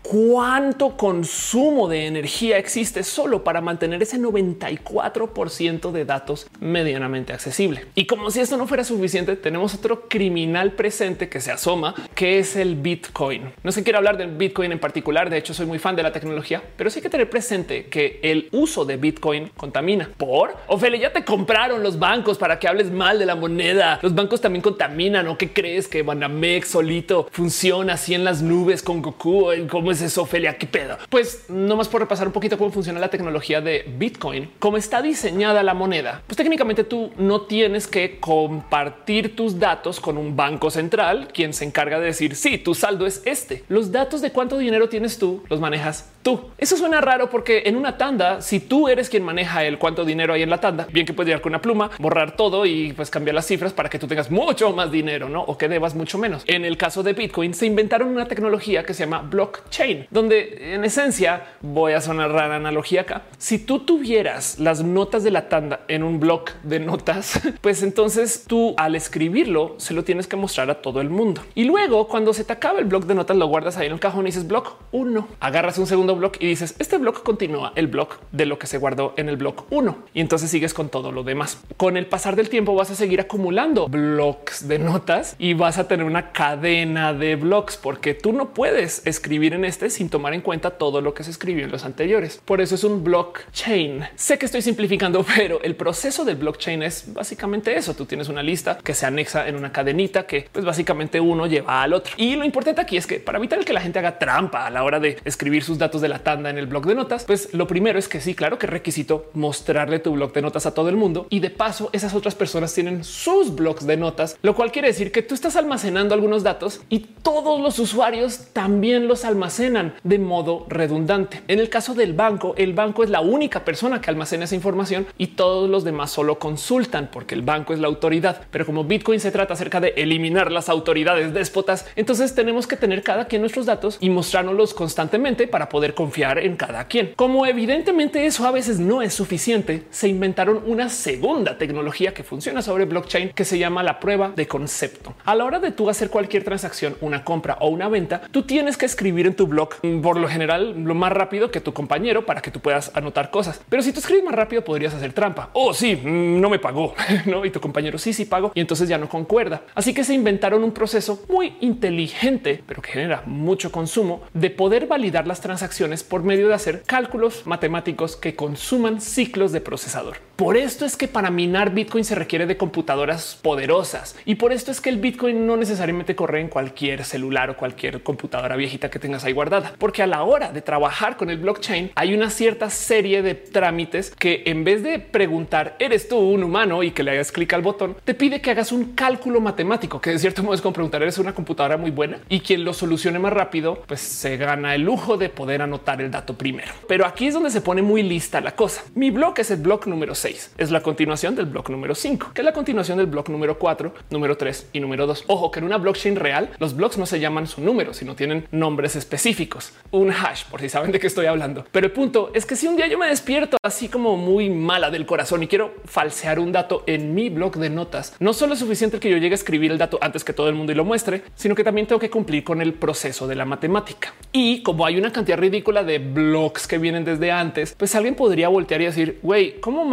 cuánto consumo de energía existe solo para mantener ese 94% de datos medianamente accesible. Y como si esto no fuera suficiente, tenemos otro criminal presente que se asoma, que es el Bitcoin. No se quiere hablar del Bitcoin en particular, de hecho soy muy fan de la tecnología, pero sí hay que tener presente que el uso de Bitcoin contamina. Por Ophelia, ya te compraron los bancos para que hables mal de la moneda. Los bancos también contaminan o qué crees que Banamex solito funciona así en las nubes con Goku. ¿Cómo es eso, Ophelia? ¿Qué pedo? Pues nomás por repasar un poquito cómo funciona la tecnología de Bitcoin, cómo está diseñada la moneda. Pues técnicamente tú no tienes que compartir tus datos con un banco central, quien se encarga de decir si sí, tu saldo es este. Los datos de cuánto dinero tienes tú los manejas tú. Eso suena raro porque en una tanda, si tú eres quien maneja el cuánto dinero hay en la tanda, bien que puedes llegar con una pluma, borrar todo y pues cambiar las cifras para que tú tengas mucho más dinero, no? O que debas mucho menos. En el caso de Bitcoin se inventaron una tecnología que se llama blockchain, donde en esencia voy a sonar rara analogía acá. Si tú tuvieras las notas de la tanda en un block de notas, pues entonces tú al escribirlo se lo tienes que mostrar a todo el mundo. Y luego cuando se te acaba el block de notas, lo guardas ahí en el cajón y dices block uno, agarras un segundo block y dices este block continúa el block de lo que se guardó en el block 1 y entonces sigues con todo lo demás. Con el pasar del tiempo vas a seguir acumulando blocks de notas y vas a tener una cadena de blocks porque tú no puedes escribir en este sin tomar en cuenta todo lo que se escribió en los anteriores. Por eso es un blockchain. Sé que estoy simplificando, pero el proceso del blockchain es básicamente eso. Tú tienes una lista que se anexa en una cadenita que pues básicamente uno lleva al otro. Y lo importante aquí es que para evitar que la gente haga trampa a la hora de escribir sus datos de la tanda en el blog de notas, pues lo primero es que sí, claro que requisito mostrarle tu blog de notas a todo el mundo y de paso esas otras personas tienen sus blogs de notas, lo cual quiere decir que tú estás almacenando algunos datos y todos los usuarios también los almacenan de modo redundante. En el caso del banco, el banco es la única persona que almacena esa información y todos los demás solo consultan porque el banco es la autoridad. Pero como Bitcoin se trata acerca de eliminar las autoridades déspotas, entonces tenemos que tener cada quien nuestros datos y mostrárnoslos constantemente para poder confiar en cada quien. Como evidentemente eso a veces no es suficiente, se inventaron una segunda tecnología que funciona sobre blockchain que se llama la prueba de concepto. A la hora de tú hacer cualquier transacción, una compra o una venta, tú tienes que escribir en tu blog por lo general lo más rápido que tu compañero para que tú puedas anotar cosas. Pero si tú escribes más rápido, podrías hacer trampa. Oh, sí, mm, no me pagó, no? Y tu compañero sí, sí pago y entonces ya no concuerda. Así que se inventaron un proceso muy inteligente, pero que genera mucho consumo de poder validar las transacciones por medio de hacer cálculos matemáticos que consuman ciclos de procesador. Por esto es que para minar Bitcoin se requiere de computadoras poderosas y por esto es que el Bitcoin no necesariamente corre en cualquier celular o cualquier computadora viejita que tengas ahí guardada, porque a la hora de trabajar con el blockchain hay una cierta serie de trámites que en vez de preguntar eres tú un humano y que le hagas clic al botón, te pide que hagas un cálculo matemático, que de cierto modo es como preguntar eres una computadora muy buena y quien lo solucione más rápido, pues se gana el lujo de poder anotar el dato primero. Pero aquí es donde se pone muy lista la cosa. Mi blog es el blog número 6, es la continuación del blog número 5, que es la continuación del blog número 4, número 3 y número 2. Ojo que en una blockchain real los blogs no se llaman su número, sino tienen nombres específicos, un hash, por si saben de qué estoy hablando. Pero el punto es que si un día yo me despierto así como muy mala del corazón y quiero falsear un dato en mi blog de notas, no solo es suficiente que yo llegue a escribir el dato antes que todo el mundo y lo muestre, sino que también tengo que cumplir con el proceso de la matemática. Y como hay una cantidad ridícula de blogs que vienen desde antes, pues alguien podría voltear y decir, güey, ¿cómo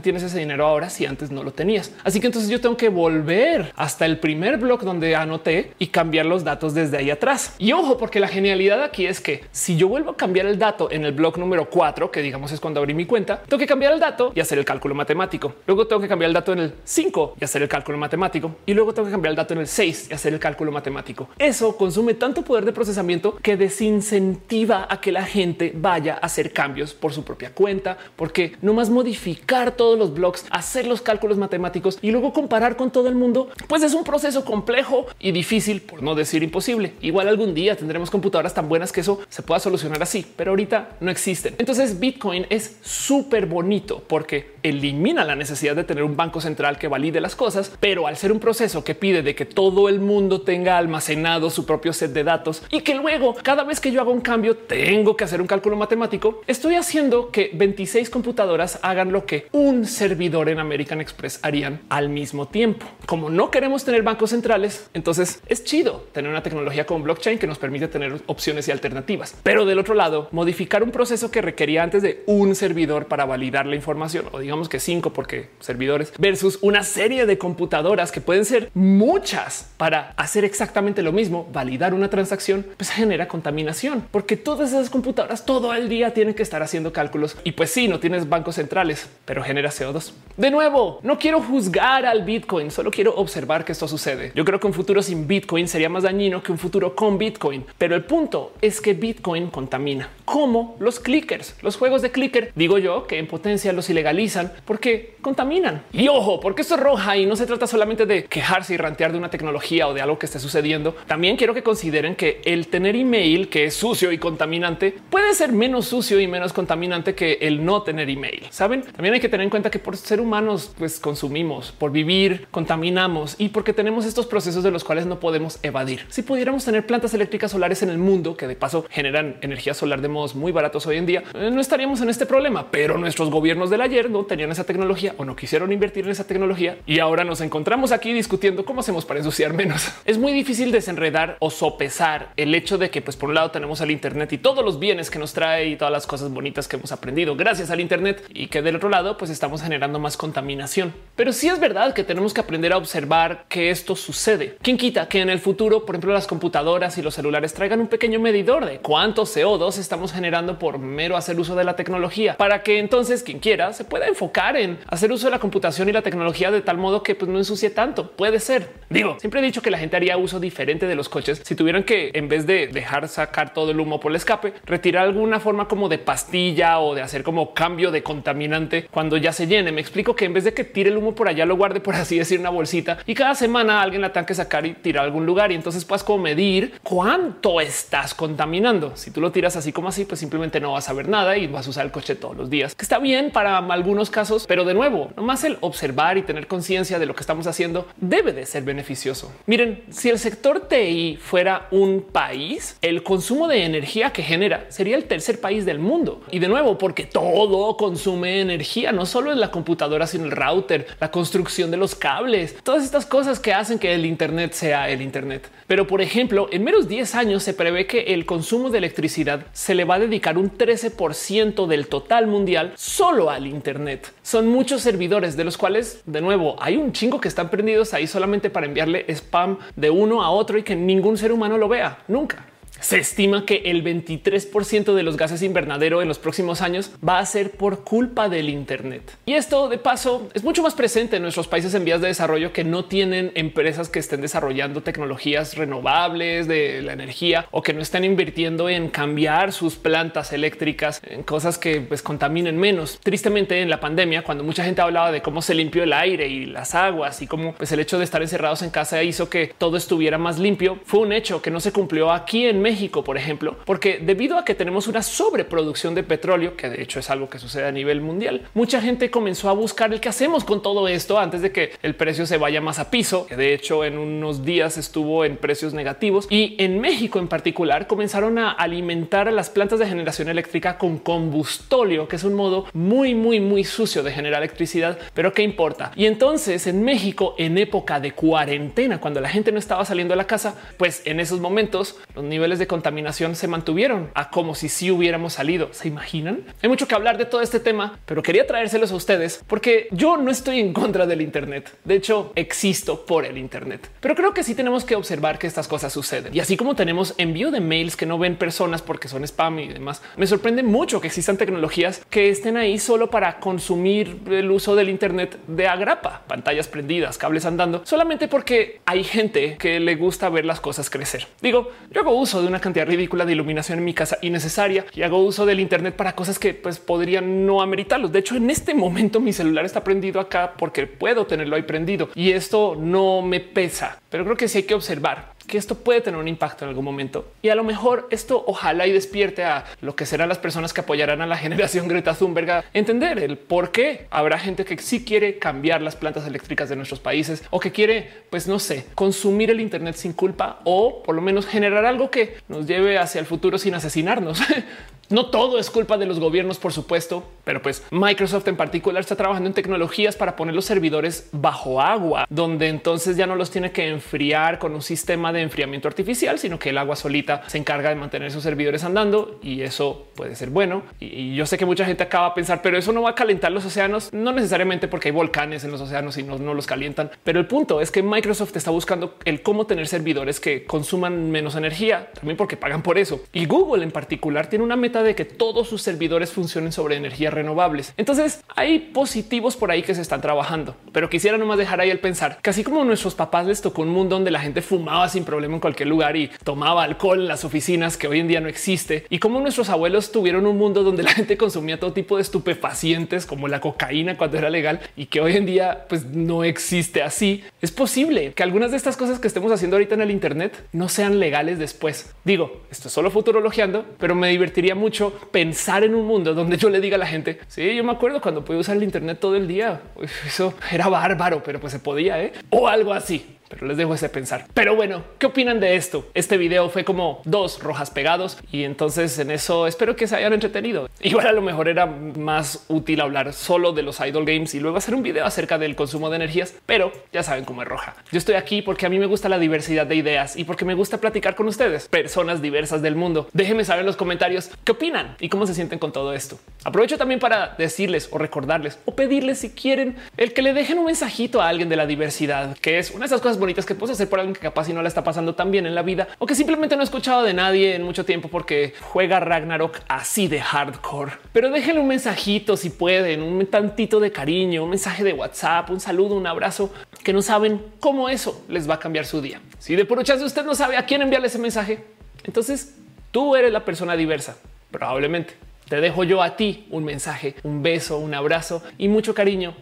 tienes ese dinero ahora si antes no lo tenías? Así que entonces yo tengo que volver hasta el primer blog donde anoté y cambiar los datos desde ahí atrás. Y ojo, porque la genialidad aquí es que si yo vuelvo a cambiar el dato en el blog número 4, que digamos es cuando abrí mi cuenta, tengo que cambiar el dato y hacer el cálculo matemático. Luego tengo que cambiar el dato en el 5 y hacer el cálculo matemático. Y luego tengo que cambiar el dato en el 6 y hacer el cálculo matemático. Eso consume tanto poder de procesamiento que desincentiva a que la gente vaya a hacer cambios por su propia cuenta, porque no más modificar todos los blogs, hacer los cálculos matemáticos y luego comparar con todo el mundo, pues es un proceso complejo y difícil, por no decir imposible. Igual algún día tendremos computadoras tan buenas que eso se pueda solucionar así, pero ahorita no existen. Entonces Bitcoin es súper bonito porque elimina la necesidad de tener un banco central que valide las cosas, pero al ser un proceso que pide de que todo el mundo tenga almacenado su propio set de datos y que luego cada vez que yo hago un cambio tengo que hacer un cálculo matemático, estoy haciendo que 26 computadoras hagan lo que un servidor en American Express harían al mismo tiempo. Como no queremos tener bancos centrales, entonces es chido tener una tecnología como blockchain que nos permite tener opciones y alternativas. Pero del otro lado, modificar un proceso que requería antes de un servidor para validar la información o digamos que cinco porque servidores versus una serie de computadoras que pueden ser muchas para hacer exactamente lo mismo, validar una transacción, pues genera contaminación porque todas esas computadoras todo el día tienen que estar haciendo cálculos y pues sí, no tienes bancos centrales, pero genera CO2. De nuevo, no quiero juzgar al Bitcoin, solo quiero observar que esto sucede. Yo creo que un futuro sin Bitcoin sería más dañino que un futuro con Bitcoin, pero el punto es que Bitcoin contamina como los clickers, los juegos de clicker. Digo yo que en potencia los ilegalizan porque contaminan. Y ojo, porque esto es roja y no se trata solamente de quejarse y rantear de una tecnología o de algo que esté sucediendo. También quiero que consideren que el tener email que es sucio y contaminante puede ser menos sucio y menos contaminante que el no tener email. Saben, también hay que tener en cuenta que por ser humanos, pues consumimos, por vivir, contaminamos y porque tenemos estos procesos de los cuales no podemos evadir. Si pudiéramos tener plantas eléctricas solares en el mundo que de paso generan energía solar de modos muy baratos hoy en día, eh, no estaríamos en este problema, pero nuestros gobiernos del ayer no tenían esa tecnología o no quisieron invertir en esa tecnología y ahora nos encontramos aquí discutiendo cómo hacemos para ensuciar menos. Es muy difícil desenredar o sopesar el hecho de que pues por un lado tenemos al Internet y todos los bienes que nos trae y todas las cosas bonitas que hemos aprendido gracias al Internet y que del otro lado pues estamos generando más contaminación. Pero sí es verdad que tenemos que aprender a observar que esto sucede. ¿Quién quita que en el futuro, por ejemplo, las computadoras y los celulares traigan un pequeño medidor de cuánto CO2 estamos generando por mero hacer uso de la tecnología para que entonces quien quiera se pueda enfocar en hacer uso de la computación y la tecnología de tal modo que pues, no ensucie tanto. Puede ser. Digo, siempre he dicho que la gente haría uso diferente de los coches si tuvieran que en vez de dejar sacar todo el humo por el escape, retirar alguna forma como de pastilla o de hacer como cambio de contaminante cuando ya se llene. Me explico que en vez de que tire el humo por allá lo guarde, por así decir, una bolsita y cada semana alguien la tenga que sacar y tirar a algún lugar. Y entonces puedes como medir cuánto estás contaminando. Si tú lo tiras así como así, pues simplemente no vas a ver nada y vas a usar el coche todos los días, que está bien para algunos casos, pero de nuevo, nomás el observar y tener conciencia de lo que estamos haciendo debe de ser beneficioso. Miren, si el sector TI fuera un país, el consumo de energía que genera sería el tercer país del mundo. Y de nuevo, porque todo consume energía, no solo en la computadora, sino el router, la construcción de los cables, todas estas cosas que hacen que el Internet sea el Internet. Pero por ejemplo, en menos 10 años se prevé que el consumo de electricidad se le va a dedicar un 13% del total mundial solo al Internet. Son muchos servidores de los cuales, de nuevo, hay un chingo que están prendidos ahí solamente para enviarle spam de uno a otro y que ningún ser humano lo vea nunca. Se estima que el 23% de los gases invernadero en los próximos años va a ser por culpa del Internet. Y esto de paso es mucho más presente en nuestros países en vías de desarrollo que no tienen empresas que estén desarrollando tecnologías renovables de la energía o que no están invirtiendo en cambiar sus plantas eléctricas en cosas que pues, contaminen menos. Tristemente en la pandemia, cuando mucha gente hablaba de cómo se limpió el aire y las aguas y cómo pues, el hecho de estar encerrados en casa hizo que todo estuviera más limpio, fue un hecho que no se cumplió aquí en México, por ejemplo, porque debido a que tenemos una sobreproducción de petróleo, que de hecho es algo que sucede a nivel mundial, mucha gente comenzó a buscar el que hacemos con todo esto antes de que el precio se vaya más a piso, que de hecho en unos días estuvo en precios negativos y en México en particular comenzaron a alimentar a las plantas de generación eléctrica con combustóleo, que es un modo muy, muy, muy sucio de generar electricidad, pero qué importa. Y entonces en México, en época de cuarentena, cuando la gente no estaba saliendo de la casa, pues en esos momentos los niveles de contaminación se mantuvieron a como si sí hubiéramos salido. ¿Se imaginan? Hay mucho que hablar de todo este tema, pero quería traérselos a ustedes porque yo no estoy en contra del Internet. De hecho, existo por el Internet, pero creo que sí tenemos que observar que estas cosas suceden. Y así como tenemos envío de mails que no ven personas porque son spam y demás, me sorprende mucho que existan tecnologías que estén ahí solo para consumir el uso del Internet de agrapa, pantallas prendidas, cables andando, solamente porque hay gente que le gusta ver las cosas crecer. Digo, yo hago uso de una cantidad ridícula de iluminación en mi casa innecesaria y hago uso del Internet para cosas que pues podrían no ameritarlos. De hecho, en este momento mi celular está prendido acá porque puedo tenerlo ahí prendido y esto no me pesa, pero creo que sí hay que observar que esto puede tener un impacto en algún momento y a lo mejor esto ojalá y despierte a lo que serán las personas que apoyarán a la generación Greta Thunberg a entender el por qué habrá gente que sí quiere cambiar las plantas eléctricas de nuestros países o que quiere, pues no sé, consumir el Internet sin culpa o por lo menos generar algo que nos lleve hacia el futuro sin asesinarnos. No todo es culpa de los gobiernos, por supuesto, pero pues Microsoft en particular está trabajando en tecnologías para poner los servidores bajo agua, donde entonces ya no los tiene que enfriar con un sistema de enfriamiento artificial, sino que el agua solita se encarga de mantener esos servidores andando y eso puede ser bueno. Y yo sé que mucha gente acaba a pensar, pero eso no va a calentar los océanos, no necesariamente porque hay volcanes en los océanos y no, no los calientan. Pero el punto es que Microsoft está buscando el cómo tener servidores que consuman menos energía, también porque pagan por eso. Y Google en particular tiene una meta de que todos sus servidores funcionen sobre energías renovables. Entonces hay positivos por ahí que se están trabajando, pero quisiera nomás dejar ahí el pensar que así como nuestros papás les tocó un mundo donde la gente fumaba sin problema en cualquier lugar y tomaba alcohol en las oficinas que hoy en día no existe y como nuestros abuelos tuvieron un mundo donde la gente consumía todo tipo de estupefacientes como la cocaína cuando era legal y que hoy en día pues no existe así. Es posible que algunas de estas cosas que estemos haciendo ahorita en el Internet no sean legales después. Digo, esto es solo futurologiando, pero me divertiría mucho pensar en un mundo donde yo le diga a la gente, sí, yo me acuerdo cuando pude usar el Internet todo el día, eso era bárbaro, pero pues se podía, ¿eh? o algo así pero les dejo ese pensar. Pero bueno, ¿qué opinan de esto? Este video fue como dos rojas pegados y entonces en eso espero que se hayan entretenido. Igual a lo mejor era más útil hablar solo de los idol games y luego hacer un video acerca del consumo de energías, pero ya saben cómo es roja. Yo estoy aquí porque a mí me gusta la diversidad de ideas y porque me gusta platicar con ustedes, personas diversas del mundo. Déjenme saber en los comentarios qué opinan y cómo se sienten con todo esto. Aprovecho también para decirles o recordarles o pedirles si quieren el que le dejen un mensajito a alguien de la diversidad, que es una de esas cosas bonitas que puedes hacer por alguien que capaz y no la está pasando tan bien en la vida o que simplemente no ha escuchado de nadie en mucho tiempo porque juega Ragnarok así de hardcore. Pero déjenle un mensajito si pueden, un tantito de cariño, un mensaje de WhatsApp, un saludo, un abrazo, que no saben cómo eso les va a cambiar su día. Si de por chance usted no sabe a quién enviarle ese mensaje, entonces tú eres la persona diversa, probablemente. Te dejo yo a ti un mensaje, un beso, un abrazo y mucho cariño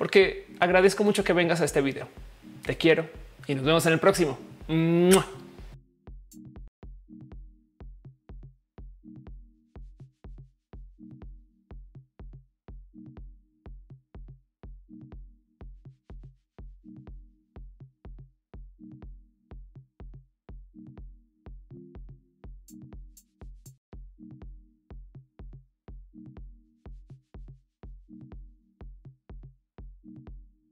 porque agradezco mucho que vengas a este video. Te quiero y nos vemos en el próximo.